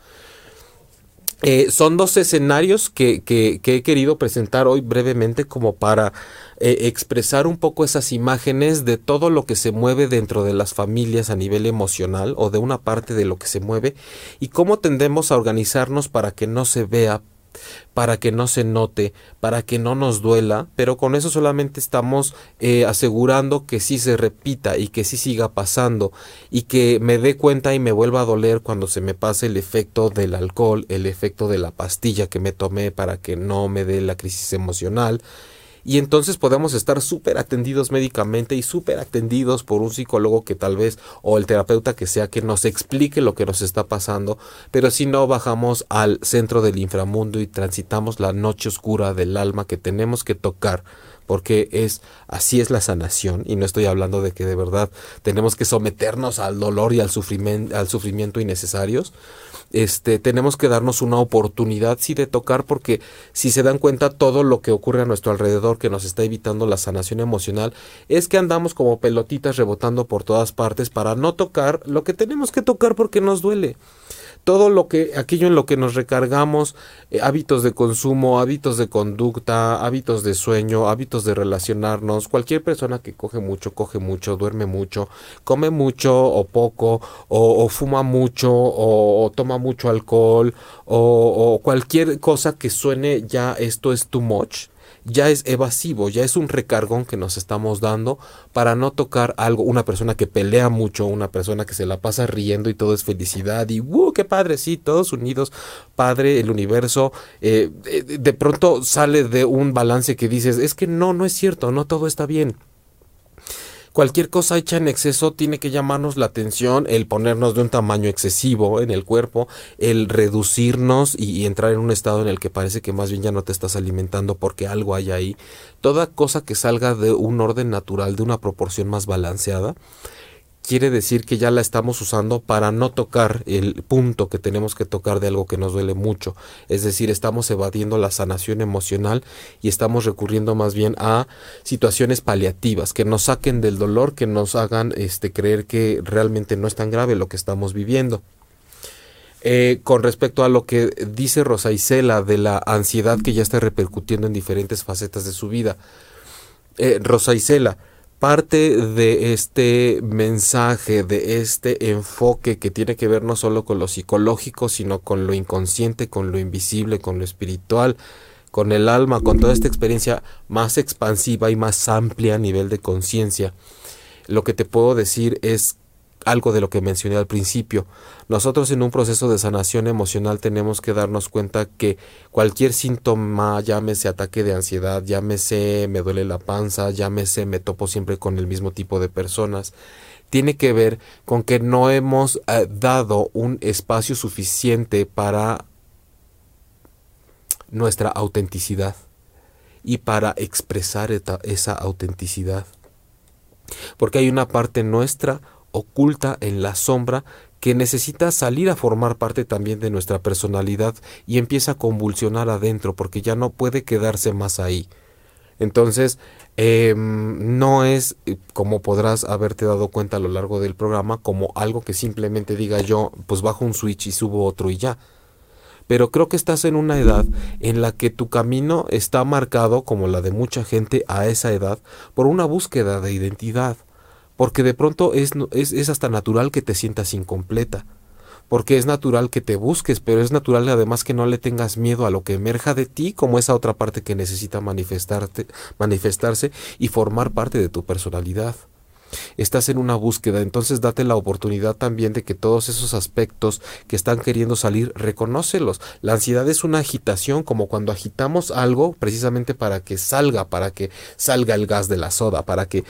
Eh, son dos escenarios que, que, he querido presentar hoy brevemente como para eh, expresar un poco esas imágenes de todo lo que se mueve dentro de las familias a nivel emocional o de una parte de lo que se mueve y cómo tendemos a organizarnos para que no se vea para que no se note, para que no nos duela, pero con eso solamente estamos eh, asegurando que sí se repita y que sí siga pasando y que me dé cuenta y me vuelva a doler cuando se me pase el efecto del alcohol, el efecto de la pastilla que me tomé para que no me dé la crisis emocional y entonces podemos estar súper atendidos médicamente y súper atendidos por un psicólogo que tal vez o el terapeuta que sea que nos explique lo que nos está pasando, pero si no bajamos al centro del inframundo y transitamos la noche oscura del alma que tenemos que tocar porque es así es la sanación y no estoy hablando de que de verdad tenemos que someternos al dolor y al sufrimiento, al sufrimiento innecesarios. Este, tenemos que darnos una oportunidad sí de tocar porque si se dan cuenta todo lo que ocurre a nuestro alrededor que nos está evitando la sanación emocional es que andamos como pelotitas rebotando por todas partes para no tocar lo que tenemos que tocar porque nos duele todo lo que, aquello en lo que nos recargamos, eh, hábitos de consumo, hábitos de conducta, hábitos de sueño, hábitos de relacionarnos, cualquier persona que coge mucho, coge mucho, duerme mucho, come mucho o poco, o, fuma mucho, o, toma mucho alcohol, o, o cualquier cosa que suene ya esto es too much ya es evasivo, ya es un recargón que nos estamos dando para no tocar algo, una persona que pelea mucho, una persona que se la pasa riendo y todo es felicidad y ¡uh, qué padre! Sí, todos unidos, padre, el universo, eh, de pronto sale de un balance que dices, es que no, no es cierto, no todo está bien. Cualquier cosa hecha en exceso tiene que llamarnos la atención, el ponernos de un tamaño excesivo en el cuerpo, el reducirnos y, entrar en un estado en el que parece que más bien ya no te estás alimentando porque algo hay ahí. Toda cosa que salga de un orden natural, de una proporción más balanceada, quiere decir que ya la estamos usando para no tocar el punto que tenemos que tocar de algo que nos duele mucho. Es decir, estamos evadiendo la sanación emocional y estamos recurriendo más bien a situaciones paliativas que nos saquen del dolor, que nos hagan este, creer que realmente no es tan grave lo que estamos viviendo. Eh, con respecto a lo que dice Rosa Isela de la ansiedad que ya está repercutiendo en diferentes facetas de su vida. Eh, Rosa Isela, parte de este mensaje, de este enfoque que tiene que ver no solo con lo psicológico, sino con lo inconsciente, con lo invisible, con lo espiritual, con el alma, con toda esta experiencia más expansiva y más amplia a nivel de conciencia. Lo que te puedo decir es algo de lo que mencioné al principio. Nosotros en un proceso de sanación emocional tenemos que darnos cuenta que cualquier síntoma, llámese ataque de ansiedad, llámese me duele la panza, llámese me topo siempre con el mismo tipo de personas, tiene que ver con que no hemos eh, dado un espacio suficiente para nuestra autenticidad y para expresar esa autenticidad. Porque hay una parte nuestra oculta en la sombra que necesita salir a formar parte también de nuestra personalidad y empieza a convulsionar adentro porque ya no puede quedarse más ahí. Entonces, em, no es, eh, como podrás haberte dado cuenta a lo largo del programa, como algo que simplemente diga yo, pues bajo un switch y subo otro y ya. Pero creo que estás en una edad en la que tu camino está marcado, como la de mucha gente a esa edad, por una búsqueda de identidad porque de pronto es, es, hasta natural que te sientas incompleta, porque es natural que te busques, pero es natural además que no le tengas miedo a lo que emerja de ti como esa otra parte que necesita manifestarse y formar parte de tu personalidad. Estás en una búsqueda, entonces date la oportunidad también de que todos esos aspectos que están queriendo salir, reconócelos. La ansiedad es una agitación, como cuando agitamos algo precisamente para que salga, para que salga el gas de la soda, para que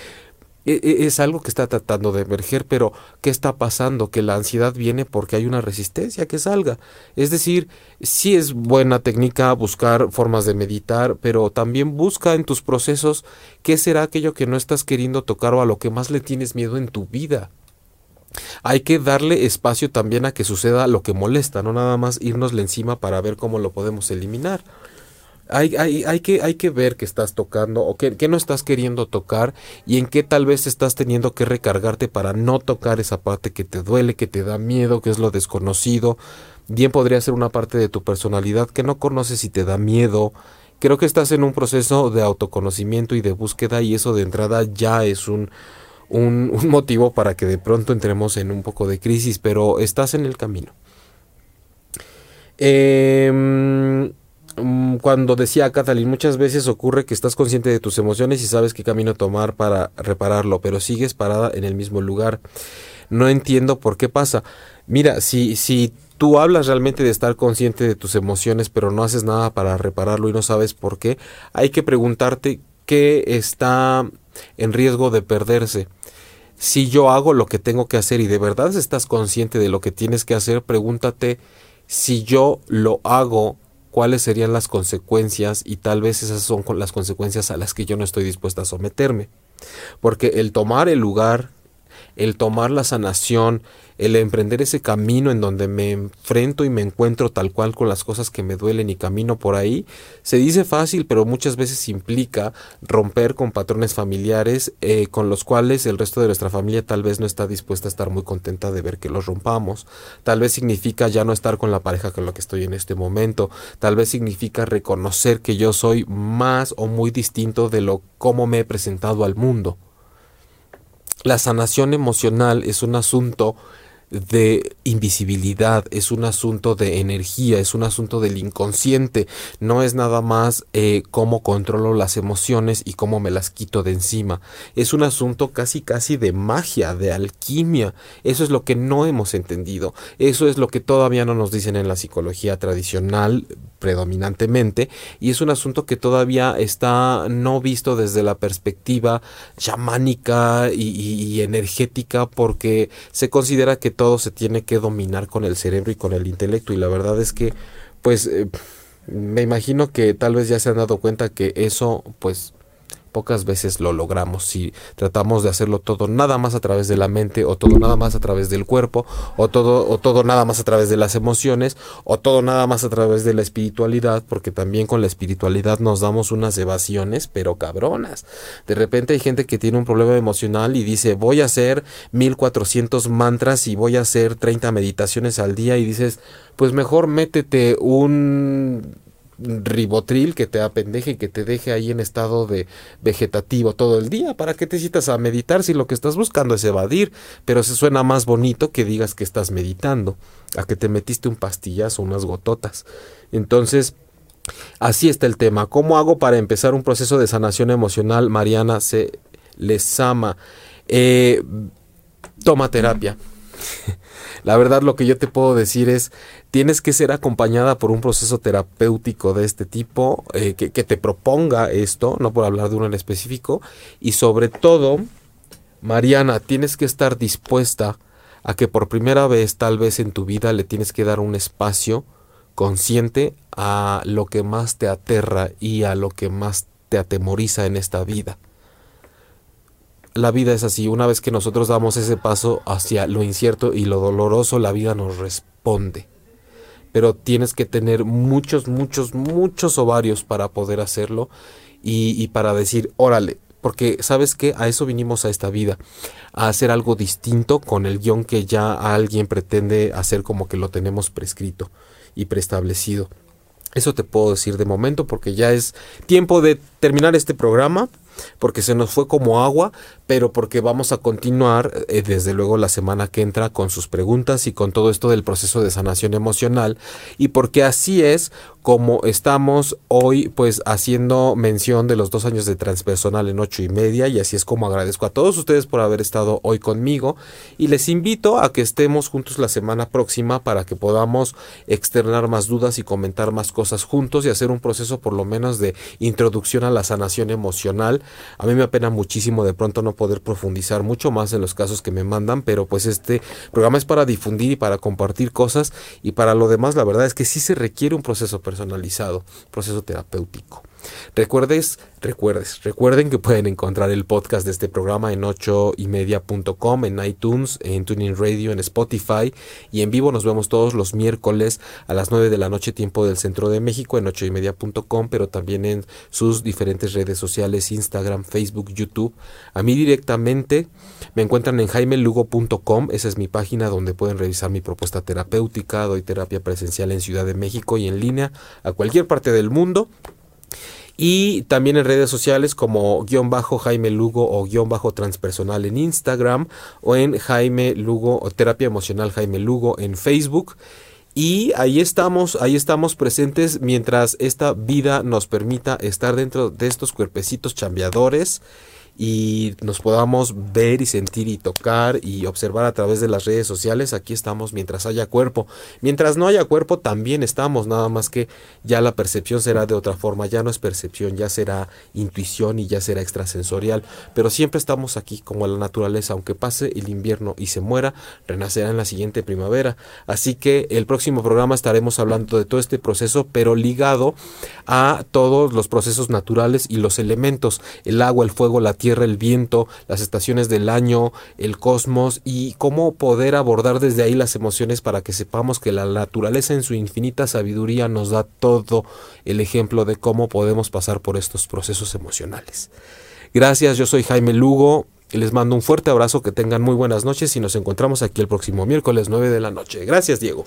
es algo que está tratando de emerger, pero ¿qué está pasando? Que la ansiedad viene porque hay una resistencia que salga. Es decir, sí es buena técnica buscar formas de meditar, pero también busca en tus procesos qué será aquello que no estás queriendo tocar o a lo que más le tienes miedo en tu vida. Hay que darle espacio también a que suceda lo que molesta, no nada más irnosle encima para ver cómo lo podemos eliminar. Hay, hay, hay, que, hay que ver qué estás tocando o qué, qué, no estás queriendo tocar y en qué tal vez estás teniendo que recargarte para no tocar esa parte que te duele, que te da miedo, que es lo desconocido. Bien podría ser una parte de tu personalidad que no conoces y te da miedo. Creo que estás en un proceso de autoconocimiento y de búsqueda y eso de entrada ya es un, un, [LAUGHS] un motivo para que de pronto entremos en un poco de crisis, pero estás en el camino. Eh, cuando decía Kathleen, muchas veces ocurre que estás consciente de tus emociones y sabes qué camino tomar para repararlo, pero sigues parada en el mismo lugar. No entiendo por qué pasa. Mira, si, si tú hablas realmente de estar consciente de tus emociones, pero no haces nada para repararlo y no sabes por qué, hay que preguntarte qué está en riesgo de perderse. Si yo hago lo que tengo que hacer y de verdad estás consciente de lo que tienes que hacer, pregúntate si yo lo hago cuáles serían las consecuencias y tal vez esas son las consecuencias a las que yo no estoy dispuesta a someterme. Porque el tomar el lugar, el tomar la sanación, el emprender ese camino en donde me enfrento y me encuentro tal cual con las cosas que me duelen y camino por ahí, se dice fácil, pero muchas veces implica romper con patrones familiares eh, con los cuales el resto de nuestra familia tal vez no está dispuesta a estar muy contenta de ver que los rompamos. Tal vez significa ya no estar con la pareja con la que estoy en este momento. Tal vez significa reconocer que yo soy más o muy distinto de lo como me he presentado al mundo. La sanación emocional es un asunto de invisibilidad, es un asunto de energía, es un asunto del inconsciente, no es nada más eh, cómo controlo las emociones y cómo me las quito de encima, es un asunto casi casi de magia, de alquimia, eso es lo que no hemos entendido, eso es lo que todavía no nos dicen en la psicología tradicional predominantemente y es un asunto que todavía está no visto desde la perspectiva chamánica y, y energética porque se considera que todo se tiene que dominar con el cerebro y con el intelecto y la verdad es que pues eh, me imagino que tal vez ya se han dado cuenta que eso pues pocas veces lo logramos. Si tratamos de hacerlo todo nada más a través de la mente o todo nada más a través del cuerpo o todo o todo nada más a través de las emociones o todo nada más a través de la espiritualidad porque también con la espiritualidad nos damos unas evasiones pero cabronas. De repente hay gente que tiene un problema emocional y dice voy a hacer 1400 mantras y voy a hacer 30 meditaciones al día y dices pues mejor métete un ribotril que te apendeje y que te deje ahí en estado de vegetativo todo el día. ¿Para qué te citas a meditar si lo que estás buscando es evadir? Pero se suena más bonito que digas que estás meditando, a que te metiste un pastillazo, unas gototas. Entonces, así está el tema. ¿Cómo hago para empezar un proceso de sanación emocional? Mariana se les ama. Eh, toma terapia. [LAUGHS] La verdad lo que yo te puedo decir es, tienes que ser acompañada por un proceso terapéutico de este tipo, eh, que, que te proponga esto, no por hablar de uno en específico, y sobre todo, Mariana, tienes que estar dispuesta a que por primera vez tal vez en tu vida le tienes que dar un espacio consciente a lo que más te aterra y a lo que más te atemoriza en esta vida la vida es así. Una vez que nosotros damos ese paso hacia lo incierto y lo doloroso, la vida nos responde. Pero tienes que tener muchos, muchos, muchos ovarios para poder hacerlo y, para decir, órale, porque sabes que a eso vinimos a esta vida, a hacer algo distinto con el guion que ya alguien pretende hacer como que lo tenemos prescrito y preestablecido. Eso te puedo decir de momento porque ya es tiempo de terminar este programa porque se nos fue como agua, pero porque vamos a continuar eh, desde luego la semana que entra con sus preguntas y con todo esto del proceso de sanación emocional y porque así es como estamos hoy pues haciendo mención de los dos años de transpersonal en ocho y media y así es como agradezco a todos ustedes por haber estado hoy conmigo y les invito a que estemos juntos la semana próxima para que podamos externar más dudas y comentar más cosas juntos y hacer un proceso por lo menos de introducción a la sanación emocional. A mí me apena muchísimo de pronto no poder profundizar mucho más en los casos que me mandan, pero pues este programa es para difundir y para compartir cosas y para lo demás la verdad es que sí se requiere un proceso personalizado, proceso terapéutico. Recuerdes, recuerdes, recuerden que pueden encontrar el podcast de este programa en 8 y media.com, en iTunes, en Tuning Radio, en Spotify y en vivo nos vemos todos los miércoles a las 9 de la noche tiempo del centro de México en 8 y media.com, pero también en sus diferentes redes sociales, Instagram, Facebook, YouTube. A mí directamente me encuentran en jaimelugo.com, esa es mi página donde pueden revisar mi propuesta terapéutica, doy terapia presencial en Ciudad de México y en línea a cualquier parte del mundo y también en redes sociales como guion bajo Jaime Lugo o guion bajo transpersonal en Instagram o en Jaime Lugo o terapia emocional Jaime Lugo en Facebook. Y ahí estamos, ahí estamos presentes mientras esta vida nos permita estar dentro de estos cuerpecitos chambeadores y nos podamos ver y sentir y tocar y observar a través de las redes sociales, aquí estamos mientras haya cuerpo. Mientras no haya cuerpo también estamos, nada más que ya la percepción será de otra forma, ya no es percepción, ya será intuición y ya será extrasensorial, pero siempre estamos aquí como la naturaleza, aunque pase el invierno y se muera, renacerá en la siguiente primavera. Así que el próximo programa estaremos hablando de todo este proceso, pero ligado a todos los procesos naturales y los elementos, el agua, el fuego, la tierra, el viento, las estaciones del año, el cosmos y cómo poder abordar desde ahí las emociones para que sepamos que la naturaleza en su infinita sabiduría nos da todo el ejemplo de cómo podemos pasar por estos procesos emocionales. Gracias, yo soy Jaime Lugo. Les mando un fuerte abrazo, que tengan muy buenas noches y nos encontramos aquí el próximo miércoles 9 de la noche. Gracias, Diego.